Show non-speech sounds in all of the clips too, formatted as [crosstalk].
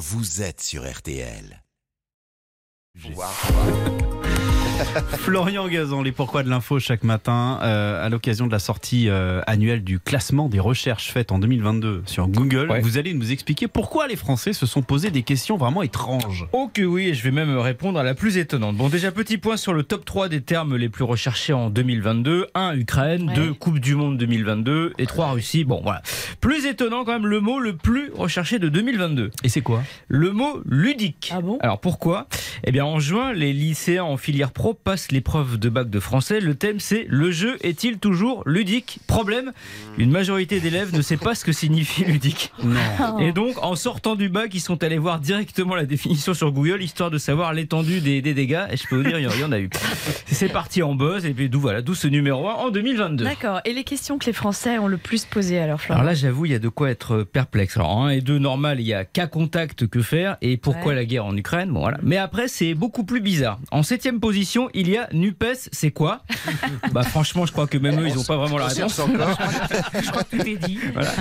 vous êtes sur RTL. [laughs] [laughs] Florian Gazan, les pourquoi de l'info chaque matin euh, à l'occasion de la sortie euh, annuelle du classement des recherches faites en 2022 sur Google. Ouais. Vous allez nous expliquer pourquoi les Français se sont posé des questions vraiment étranges. Oh que oui, et je vais même répondre à la plus étonnante. Bon, déjà, petit point sur le top 3 des termes les plus recherchés en 2022. 1. Ukraine, Ouais. 2. Coupe du Monde 2022 et 3. Russie. Bon, voilà. Plus étonnant quand même, le mot le plus recherché de 2022. Et c'est quoi? Le mot ludique. Ah bon? Alors pourquoi? Eh bien en juin, les lycéens en filière pro passent l'épreuve de bac de français. Le thème c'est le jeu est-il toujours ludique? Problème, une majorité d'élèves ne sait pas ce que signifie ludique. Non. Et donc en sortant du bac, ils sont allés voir directement la définition sur Google histoire de savoir l'étendue des, des dégâts. Et je peux vous dire, il y en- a eu. C'est parti en buzz et puis d'où voilà, d'où ce numéro 1 en 2022. D'accord. Et les questions que les Français ont le plus posées alors, Florent Alors là, j'avoue, il y a de quoi être perplexe. Alors, 1 et 2, normal, il y a cas contact, que faire et pourquoi Ouais. la guerre en Ukraine? Bon, voilà. Mais après, c'est beaucoup plus bizarre. En septième position, il y a NUPES, c'est quoi? [laughs] Bah, franchement, je crois que même eux, ils n'ont pas vraiment la réponse. [laughs] je crois que tout est dit. Voilà.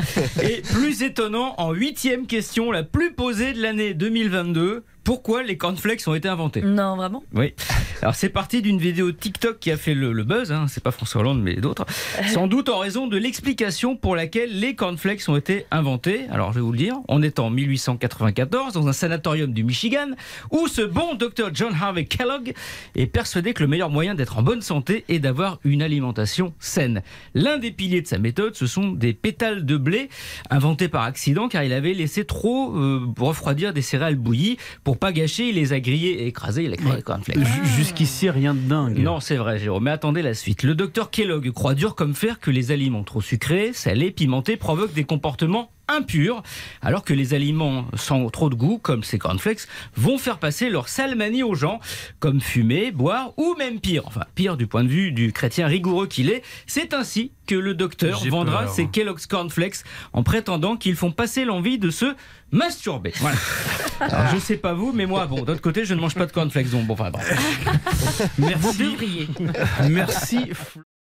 Et plus étonnant, en huitième question, la plus posée de l'année 2022, pourquoi les cornflakes ont été inventés Non, vraiment? Oui. Alors c'est parti d'une vidéo TikTok qui a fait le, le buzz, hein. c'est pas François Hollande mais d'autres, [laughs] sans doute en raison de l'explication pour laquelle les cornflakes ont été inventés. Alors je vais vous le dire, on est en 1894 dans un sanatorium du Michigan où ce bon docteur John Harvey Kellogg est persuadé que le meilleur moyen d'être en bonne santé est d'avoir une alimentation saine. L'un des piliers de sa méthode, ce sont des pétales de blé inventés par accident car il avait laissé trop euh, refroidir des céréales bouillies pour pas gâcher, il les a grillées et écrasées, il a créé les cornflakes. Jusqu'ici, rien de dingue. Non, c'est vrai, Jérôme. Mais attendez la suite. Le docteur Kellogg croit dur comme fer que les aliments trop sucrés, salés, pimentés provoquent des comportements impurs, alors que les aliments sans trop de goût, comme ces cornflakes, vont faire passer leur salmanie aux gens, comme fumer, boire ou même pire. Enfin, pire du point de vue du chrétien rigoureux qu'il est. C'est ainsi que le docteur vendra peur. ses Kellogg's Cornflakes en prétendant qu'ils font passer l'envie de se masturber. Voilà. [laughs] Alors, je sais pas vous, mais moi, bon, d'autre côté, je ne mange pas de cornflakes, donc bon, enfin, bref. [laughs] Merci. Merci. [laughs]